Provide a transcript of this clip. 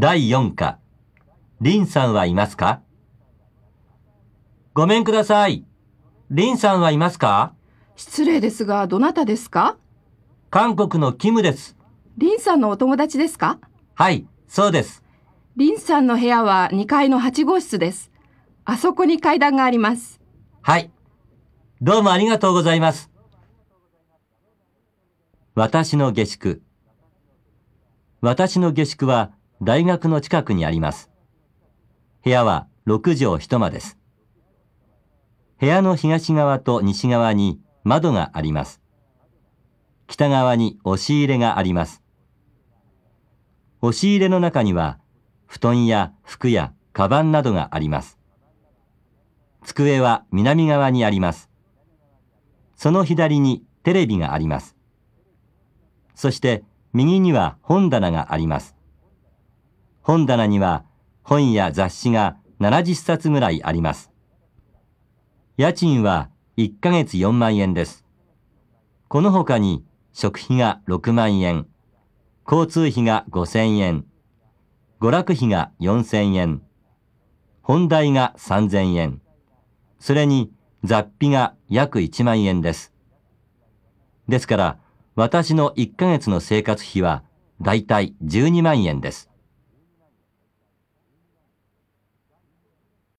第4課。リンさんはいますか？ごめんください。リンさんはいますか？失礼ですが、どなたですか？韓国のキムです。リンさんのお友達ですか？はい、そうです。リンさんの部屋は2階の8号室です。あそこに階段があります。はい。どうもありがとうございます。私の下宿。私の下宿は大学の近くにあります。部屋は6畳一間です。部屋の東側と西側に窓があります。北側に押し入れがあります。押し入れの中には布団や服やカバンなどがあります。机は南側にあります。その左にテレビがあります。そして右には本棚があります。本棚には本や雑誌が70冊ぐらいあります。家賃は1ヶ月4万円です。この他に食費が6万円、交通費が5千円、娯楽費が4千円、本代が3千円、それに雑費が約1万円です。ですから、私の1ヶ月の生活費はだいたい12万円です。